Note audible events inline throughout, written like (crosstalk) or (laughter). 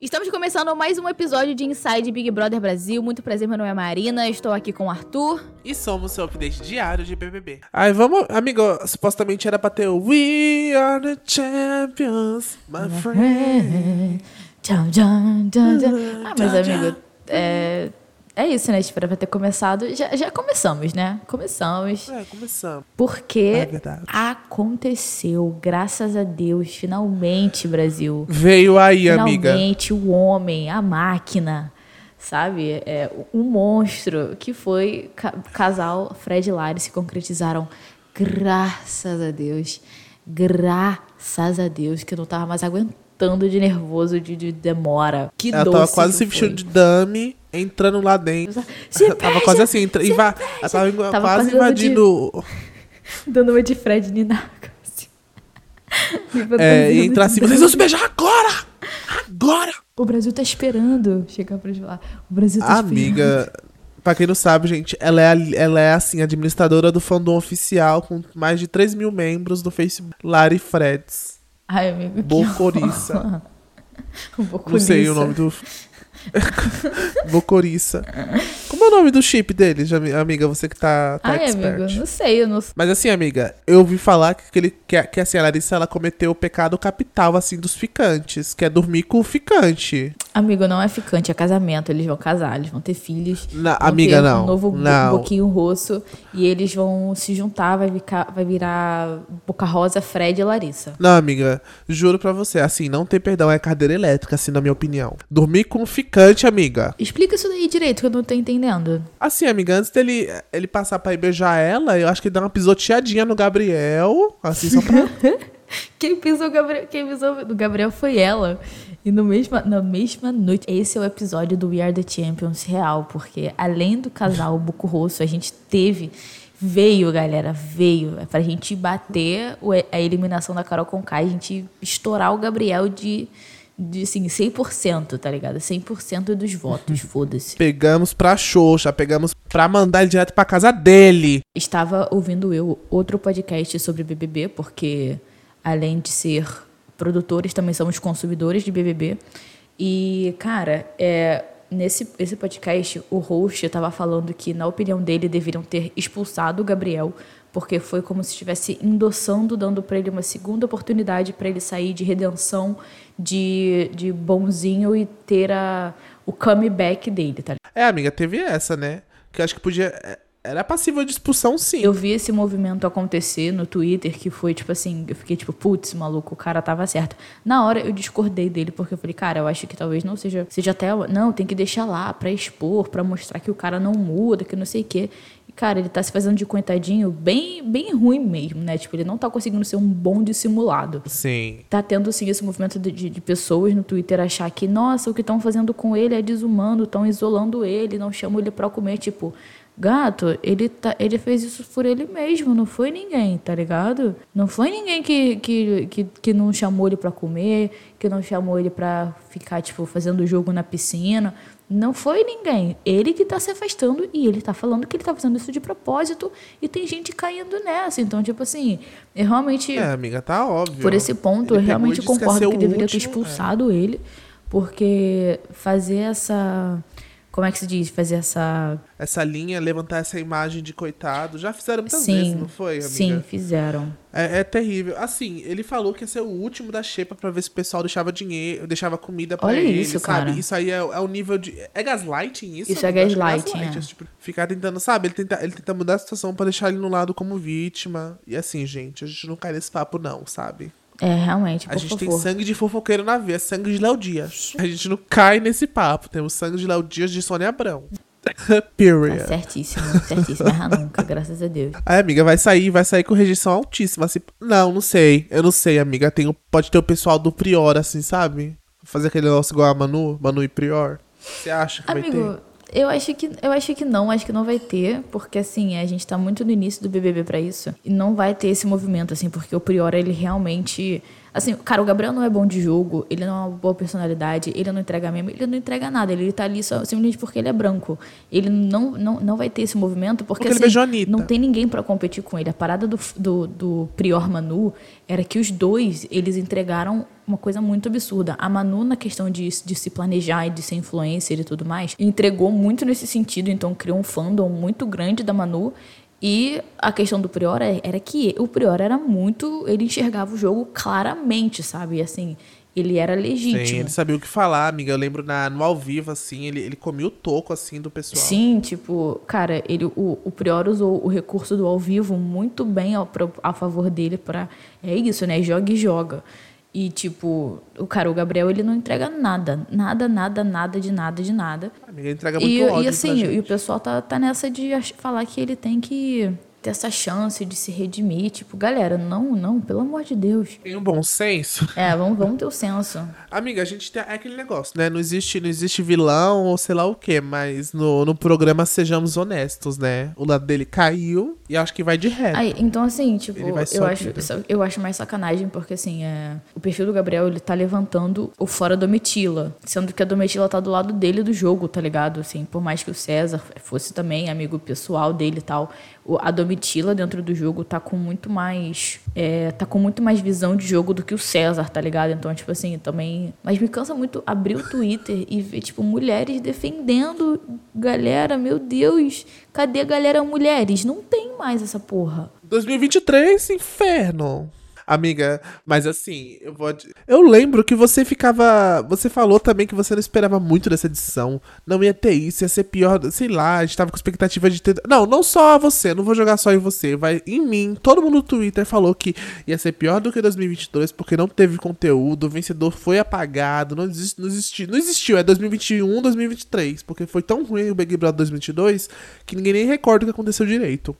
Estamos começando mais um episódio de Inside Big Brother Brasil. Muito prazer, meu nome é Marina, estou aqui com o Arthur. E somos seu update diário de BBB. Ai, vamos, amigo, supostamente era pra ter o We Are the Champions, my friend. Tchau, tchau, tchau, tchau. Ah, mas amigo, é, é isso, né? Espera pra ter começado. Já, já começamos, né? Começamos. É, começamos. Porque É aconteceu, graças a Deus, finalmente, Brasil. Veio aí, amiga. Finalmente o homem, a máquina, sabe? É, o monstro que foi ca- o casal Fred e Lari se concretizaram. Graças a Deus. Graças a Deus que eu não tava mais aguentando de nervoso, de, de demora. Que Ela doce tava quase que se vestindo de dummy, entrando lá dentro. Se Ela tava beija, (laughs) quase assim, entra, se inva- beija. ela tava, Tava quase dando de- invadindo. (laughs) Dando uma de Fred Ninaga. (laughs) assim. Me É, e entrar assim, vocês vão se beijar agora! Agora! O Brasil tá esperando chegar pra lá. O Brasil tá esperando. Amiga, pra quem não sabe, gente, ela é, a- ela é assim, administradora do fandom oficial com mais de 3 mil membros do Facebook. Lari Freds. Ai, amigo. Bocoriça. (laughs) Não sei o nome do. (laughs) Bocoriça. Como é o nome do chip dele, Jami- amiga? Você que tá, tá Ai, expert. amigo, não sei, eu não Mas assim, amiga, eu ouvi falar que, ele, que, a- que assim, a Larissa ela cometeu o pecado capital, assim, dos ficantes, que é dormir com o ficante. Amigo, não é ficante, é casamento. Eles vão casar, eles vão ter filhos. Na- vão amiga, ter não. Um novo Não. boquinho rosso. E eles vão se juntar, vai, ficar, vai virar Boca Rosa, Fred e Larissa. Não, amiga, juro pra você, assim, não tem perdão, é cadeira elétrica, assim, na minha opinião. Dormir com o ficante, amiga. Explica isso daí direito, que eu não tô entendendo. Assim, amiga, antes dele ele passar pra ir beijar ela, eu acho que ele dá uma pisoteadinha no Gabriel, assim, só pra... (laughs) Quem pisou, Gabriel, quem pisou no Gabriel foi ela. E no mesma, na mesma noite. Esse é o episódio do We Are the Champions real, porque além do casal Buco Rosso, a gente teve. Veio, galera, veio. É pra gente bater a eliminação da Carol Conká, a gente estourar o Gabriel de, de assim, 100%, tá ligado? 100% dos votos, foda-se. Pegamos pra Xoxa, pegamos pra mandar ele direto pra casa dele. Estava ouvindo eu outro podcast sobre BBB, porque além de ser produtores, também somos consumidores de BBB. E, cara, é, nesse esse podcast, o host estava falando que, na opinião dele, deveriam ter expulsado o Gabriel, porque foi como se estivesse endossando, dando para ele uma segunda oportunidade para ele sair de redenção, de, de bonzinho e ter a, o comeback dele, tá É, amiga, teve essa, né? Que eu acho que podia... é, Era passível de expulsão, sim. Eu vi esse movimento acontecer no Twitter, que foi tipo assim, eu fiquei tipo, putz, maluco, o cara tava certo. Na hora eu discordei dele, porque eu falei, cara, eu acho que talvez não seja, seja até, não, tem que deixar lá pra expor, pra mostrar que o cara não muda, que não sei o quê. Cara, ele tá se fazendo de coitadinho bem, bem ruim mesmo, né? Tipo, ele não tá conseguindo ser um bom dissimulado. Sim. Tá tendo, assim, esse movimento de, de- de pessoas no Twitter achar que, nossa, o que estão fazendo com ele é desumano, estão isolando ele, não chamam ele pra comer. Tipo, gato, ele, tá, ele fez isso por ele mesmo, não foi ninguém, tá ligado? Não foi ninguém que, que, que, que não chamou ele pra comer, que não chamou ele pra ficar, tipo, fazendo jogo na piscina. Não foi ninguém. Ele que tá se afastando e ele tá falando que ele tá fazendo isso de propósito e tem gente caindo nessa. Então, tipo assim, eu realmente. É, amiga, tá óbvio. Por esse ponto, Ele eu realmente que concordo que, o deveria ter último, é. expulsado ele, porque fazer essa. Como é que se diz? Fazer essa. Essa linha, levantar essa imagem de coitado. Já fizeram muitas sim, vezes, não foi, amiga? sim, fizeram. É, é terrível. Assim, ele falou que ia ser o último da xepa pra ver se o pessoal deixava dinheiro, deixava comida pra Olha ele, isso, sabe? cara. Isso aí é, é o nível de. É gaslighting isso? Isso é? Acho que gaslighting, é. esse tipo, ficar tentando, sabe? Ele tenta, ele tenta mudar a situação pra deixar ele no lado como vítima. E assim, gente, a gente não cai nesse papo, não, sabe? É, realmente, A gente tem favor. sangue de fofoqueiro na veia, sangue de Léo Dias. A gente não cai nesse papo. Temos sangue de Léo Dias de Sônia Abrão. (laughs) Period. Tá certíssimo, certíssimo. Erra nunca, graças a Deus. Aí, amiga, vai sair, vai sair com rejeição altíssima. Assim, não, não sei. Eu não sei, amiga. Tem, pode ter o pessoal do Prior, assim, sabe? Fazer aquele negócio igual a Manu, Manu e Prior. Você acha que vai Amigo, ter? Eu acho que eu acho que não, acho que não vai ter, porque assim, a gente tá muito no início do BBB pra isso, e não vai ter esse movimento assim, porque o Prior ele realmente Assim, cara, o Gabriel não é bom de jogo, ele não é uma boa personalidade, ele não entrega meme, ele não entrega nada, ele tá ali só, simplesmente porque ele é branco. Ele não, não, não vai ter esse movimento porque, Porque ele assim, beijou a Anitta. não tem ninguém pra competir com ele. A parada do, do, do Prior Manu era que os dois, eles entregaram uma coisa muito absurda. A Manu, na questão de, de se planejar e de ser influencer e tudo mais, entregou muito nesse sentido, então criou um fandom muito grande da Manu. E a questão do Prior é- era que o Prior era muito. Ele enxergava o jogo claramente, sabe? Assim, ele era legítimo. Sim, ele sabia o que falar, amiga. Eu lembro na, no ao vivo, assim, ele, ele comia o toco, assim, do pessoal. Sim, tipo, cara, ele, o, o Prior usou o recurso do ao vivo muito bem ao, a favor dele para É isso, né? Joga e joga. E, tipo, o cara, o Gabriel, ele não entrega nada. Nada, nada, nada, de nada, de nada. Amiga, ele entrega muito E, ódio e assim, e o pessoal tá, tá nessa de falar que ele tem que ter essa chance de se redimir. Tipo, galera, não, não, pelo amor de Deus. Tem um bom senso. É, vamos, vamos ter o senso. (laughs) Amiga, a gente tem é aquele negócio, né? Não existe, não existe vilão ou sei lá o quê, mas no, no programa sejamos honestos, né? O lado dele caiu e acho que vai de reto. Aí, então, assim, tipo, eu acho, eu acho mais sacanagem, porque assim, é, o perfil do Gabriel, ele tá levantando o fora Domitila. Sendo que a Domitila tá do lado dele do jogo, tá ligado? Assim, por mais que o César fosse também amigo pessoal dele e tal, a Domitila dentro do jogo tá com muito mais. é, tá com muito mais visão de jogo do que o César, tá ligado? Então, tipo assim, também. Mas me cansa muito abrir o Twitter e ver, tipo, mulheres defendendo. Galera, meu Deus, cadê a galera mulheres? Não tem mais essa porra. 2023, inferno. Amiga, mas assim, eu vou. Eu lembro que você ficava. Você falou também que você não esperava muito dessa edição. Não ia ter isso, ia ser pior. Sei lá, a gente tava com expectativa de ter. Não, não só você, não vou jogar só em você. Vai em mim. Todo mundo no Twitter falou que ia ser pior do que 2022 porque não teve conteúdo. O vencedor foi apagado. Não, existe, não, não existiu. É 2021, 2023. Porque foi tão ruim o Big Brother 2022 que ninguém nem recorda o que aconteceu direito.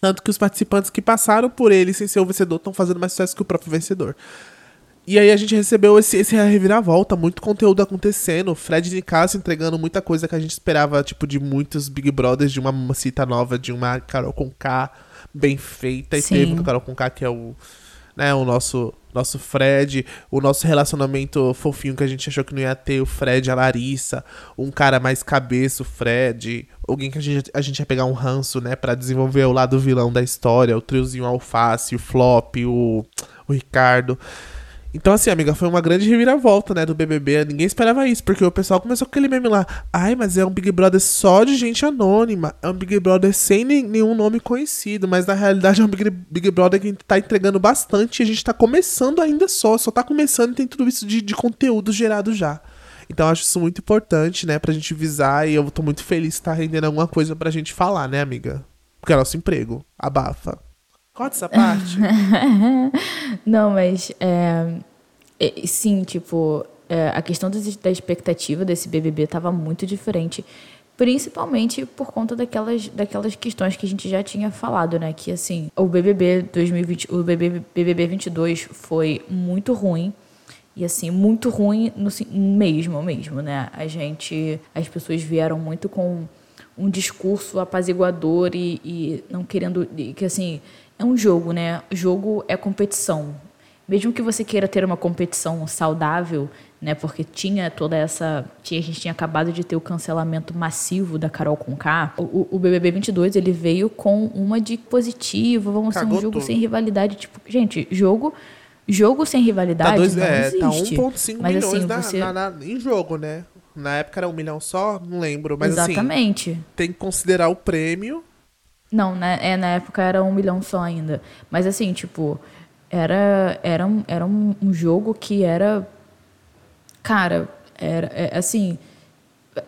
Tanto que os participantes que passaram por ele sem ser o vencedor estão fazendo mais sucesso que o próprio vencedor. E aí a gente recebeu esse, esse reviravolta, muito conteúdo acontecendo. Fred Nicasso entregando muita coisa que a gente esperava, tipo, de muitos Big Brothers, de uma Mamacita nova, de uma Carol com K bem feita. E Sim. teve o Carol com K, que é o, né, o nosso, nosso Fred, o nosso relacionamento fofinho que a gente achou que não ia ter, o Fred a Larissa, um cara mais cabeça, o Fred, alguém que a gente, a gente ia pegar um ranço, né, pra desenvolver o lado vilão da história, o triozinho Alface, o Flop, o, o Ricardo. Então, assim, amiga, foi uma grande reviravolta, né, do BBB. Ninguém esperava isso, porque o pessoal começou com aquele meme lá. Ai, mas é um Big Brother só de gente anônima. É um Big Brother sem nenhum nome conhecido. Mas na realidade é um Big, Big Brother que tá entregando bastante e a gente tá começando ainda só. Só tá começando e tem tudo isso de, de conteúdo gerado já. Então, acho isso muito importante, né, pra gente visar. E eu tô muito feliz que tá rendendo alguma coisa pra gente falar, né, amiga? Porque é nosso emprego. Abafa. Corta essa parte. (laughs) Não, mas é, é, sim, tipo, é, a questão da expectativa desse BBB estava muito diferente, principalmente por conta daquelas, daquelas questões que a gente já tinha falado, né? Que assim, o BBB 2020, o BBB, BBB 22 foi muito ruim. E assim, muito ruim no, mesmo, mesmo, né? A gente, as pessoas vieram muito com um discurso apaziguador e, e não querendo. que assim, é um jogo, né? Jogo é competição. Mesmo que você queira ter uma competição saudável, né? Porque tinha toda essa. Tinha, a gente tinha acabado de ter o cancelamento massivo da Carol Conká. O, o, BBB 22 ele veio com uma de positivo, vamos ser um Cagou jogo tudo. sem rivalidade. Tipo, gente, jogo. Jogo sem rivalidade Tá, dois, não é, tá existe. 1,5 Mas milhões assim, na- você... na- na- em jogo, né? Na época era um milhão só, não lembro. Mas assim, Exatamente. tem que considerar o prêmio. Não, na, é, na época era um milhão só ainda. Mas assim, tipo, era, era, um, era um, um jogo que era. Cara, era é, assim.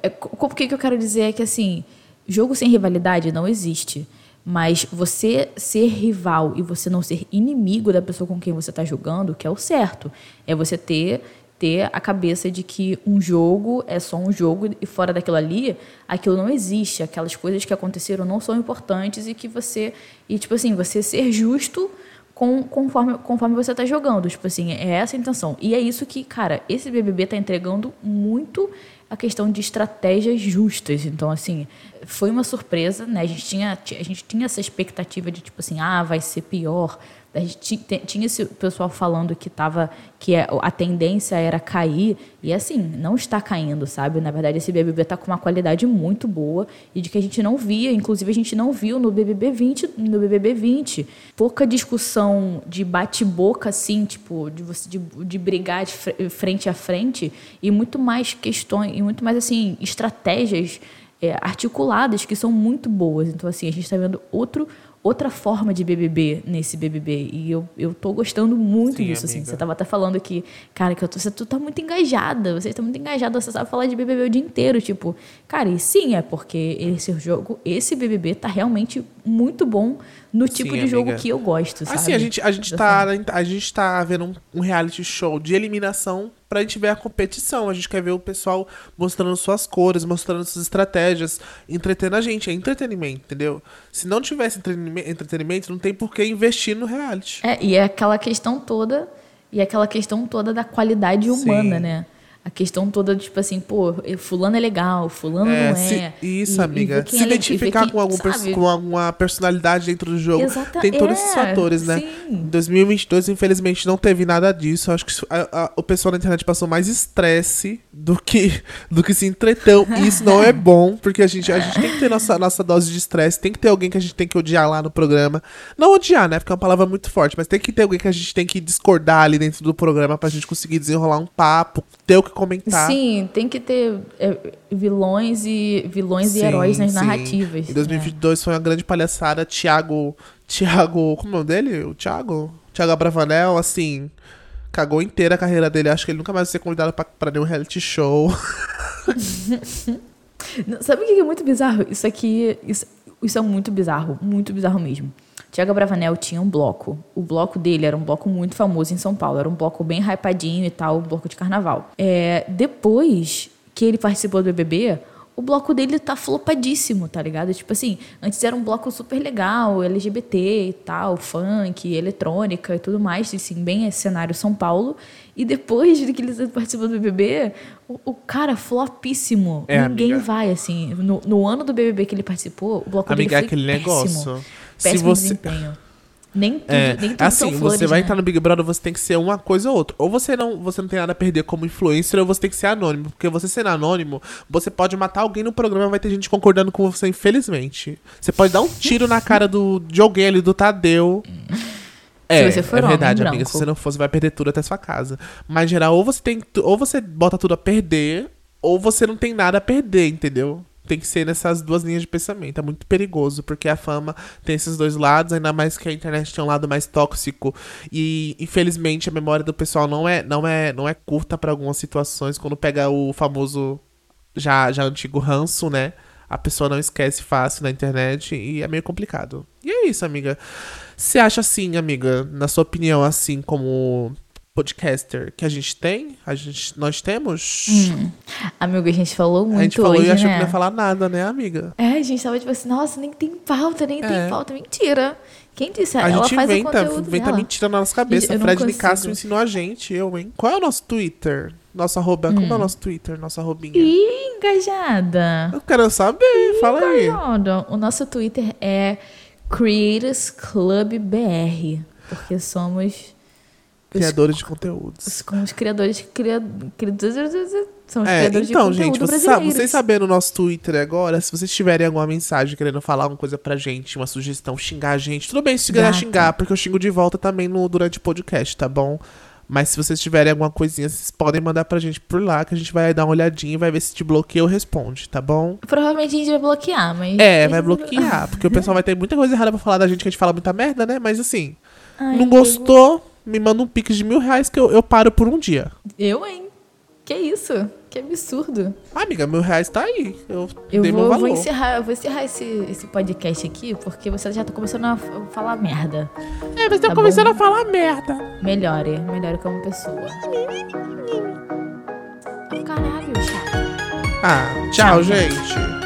É, o que, que eu quero dizer é que assim, jogo sem rivalidade não existe. Mas você ser rival e você não ser inimigo da pessoa com quem você está jogando, que é o certo. É você ter ter a cabeça de que um jogo é só um jogo e fora daquilo ali, aquilo não existe. Aquelas coisas que aconteceram não são importantes e que você. E, tipo assim, você ser justo com, conforme, conforme você está jogando. Tipo assim, é essa a intenção. E é isso que, cara, esse BBB está entregando muito a questão de estratégias justas. Então, assim, foi uma surpresa, né? A gente tinha, a gente tinha essa expectativa de, tipo assim, ah, vai ser pior a gente tinha esse pessoal falando que tava que é, a tendência era cair e assim não está caindo sabe? Na verdade esse BBB está com uma qualidade muito boa e de que a gente não via inclusive a gente não viu no BBB 20 no BBB 20 pouca discussão de bate-boca assim tipo de você de, de brigar de frente a frente e muito mais questões e muito mais assim estratégias é, articuladas que são muito boas. Então assim a gente está vendo outro outra forma de BBB nesse BBB. E eu, eu tô gostando muito Sim, disso, assim. Você tava até falando que, cara, que eu tô, você tu tá muito engajada, você tá muito engajada, você sabe falar de BBB o dia inteiro, tipo, cara, e sim, é porque esse jogo, esse BBB tá realmente muito bom no tipo sim, de jogo que eu gosto, sabe? Assim, a gente, a gente, tá, a gente tá vendo um, um reality show de eliminação pra gente ver a competição. A gente quer ver o pessoal mostrando suas cores, mostrando suas estratégias, entretendo a gente. É entretenimento, entendeu? Se não tivesse entretenimento, não tem por que investir no reality. É, e é aquela questão toda, e é aquela questão toda da qualidade humana, Sim. né? A questão toda, tipo assim, pô, fulano é legal, fulano é, não é. Se, isso, e, amiga. E se é identificar quem, com, algum com alguma personalidade dentro do jogo. Exata, tem todos é, esses fatores, né? Sim. Em 2022, infelizmente, não teve nada disso. Acho que a, a, o pessoal na internet passou mais estresse do que, (laughs) do que se entreteu. E isso não é bom, porque a gente, a gente tem que ter nossa, nossa dose de estresse. Tem que ter alguém que a gente tem que odiar lá no programa. Não odiar, né? Porque é uma palavra muito forte, mas tem que ter alguém que a gente tem que discordar ali dentro do programa pra gente conseguir desenrolar um papo, ter o que comentar. Sim, tem que ter é, vilões e vilões sim, e heróis nas sim. narrativas. Em 2022 né? foi uma grande palhaçada. Tiago, Tiago, como é o nome dele? O Tiago, Tiago Abravanel, assim, cagou inteira a carreira dele. Acho que ele nunca mais vai ser convidado pra, pra nenhum reality show. (laughs) Sabe o que é muito bizarro? Isso aqui, isso, isso é muito bizarro, muito bizarro mesmo. Tiago Bravanel tinha um bloco. O bloco dele era um bloco muito famoso em São Paulo. Era um bloco bem hypadinho e tal, um bloco de carnaval. É, depois que ele participou do BBB, o bloco dele tá flopadíssimo, tá ligado? Tipo assim, antes era um bloco super legal, LGBT e tal, funk, eletrônica e tudo mais, assim, bem esse cenário São Paulo. E depois de que ele participou do BBB, o, o cara flopíssimo. É, Ninguém amiga. vai, assim. No, no, ano do BBB que ele participou, o bloco amiga, dele foi aquele péssimo. negócio péssimo se você... desempenho. Nem tudo, é, nem tudo assim, flores, você vai né? entrar no Big Brother, você tem que ser uma coisa ou outra. Ou você não, você não tem nada a perder como influencer, ou você tem que ser anônimo. Porque você sendo anônimo, você pode matar alguém no programa, vai ter gente concordando com você, infelizmente. Você pode dar um tiro na cara do, de alguém ali, do Tadeu. (laughs) É, é verdade, amiga. Se você não for, você vai perder tudo até sua casa. Mas, em geral, ou você tem. Ou você bota tudo a perder, ou você não tem nada a perder, entendeu? Tem que ser nessas duas linhas de pensamento. É muito perigoso, porque a fama tem esses dois lados, ainda mais que a internet tem um lado mais tóxico. E, infelizmente, a memória do pessoal não é, não é, não é curta para algumas situações. Quando pega o famoso, já, já antigo ranço, né? A pessoa não esquece fácil na internet e é meio complicado. E é isso, amiga. Você acha assim, amiga, na sua opinião, assim como podcaster que a gente tem, a gente, nós temos. Hum. Amigo, a gente falou muito. A gente falou hoje, e achou né? que não ia falar nada, né, amiga? É, a gente tava tipo assim, nossa, nem tem pauta, nem é. tem pauta. Mentira. Quem disse? A Ela gente faz inventa, inventa dela. mentira na nossa cabeça. Gente, Fred Nicasso ensinou a gente, eu, hein? Qual é o nosso Twitter? Nossa arroba. Hum. Como é o nosso Twitter? Nossa arrobinha. Ih, engajada. Eu quero saber, Ih, fala engajada. aí. O nosso Twitter é Creators Club BR. Porque somos Criadores de conteúdos. Com os criadores, cria, são os é, criadores então, de gente, vocês, sabe, vocês sabendo o nosso Twitter agora, se vocês tiverem alguma mensagem querendo falar alguma coisa pra gente, uma sugestão, xingar a gente, tudo bem se quiser xingar, porque eu xingo de volta também no, durante o podcast, tá bom? Mas se vocês tiverem alguma coisinha, vocês podem mandar pra gente por lá, que a gente vai dar uma olhadinha e vai ver se te bloqueia ou responde, tá bom? Provavelmente a gente vai bloquear, mas. É, vai bloquear, porque o pessoal vai ter muita coisa errada pra falar da gente, que a gente fala muita merda, né? Mas assim, Ai, não gostou, me manda um pix de mil reais que eu, eu paro por um dia. Eu, hein? Que isso? Que absurdo. Ah, amiga, mil reais tá aí. Eu, eu dei vou, meu valor. vou encerrar, eu vou encerrar esse, esse podcast aqui, porque você já tá começando a falar merda. É, você tá, tá começando bom? a falar merda. Melhore, melhore como pessoa. Oh, caralho, chato. Ah, tchau, tchau gente.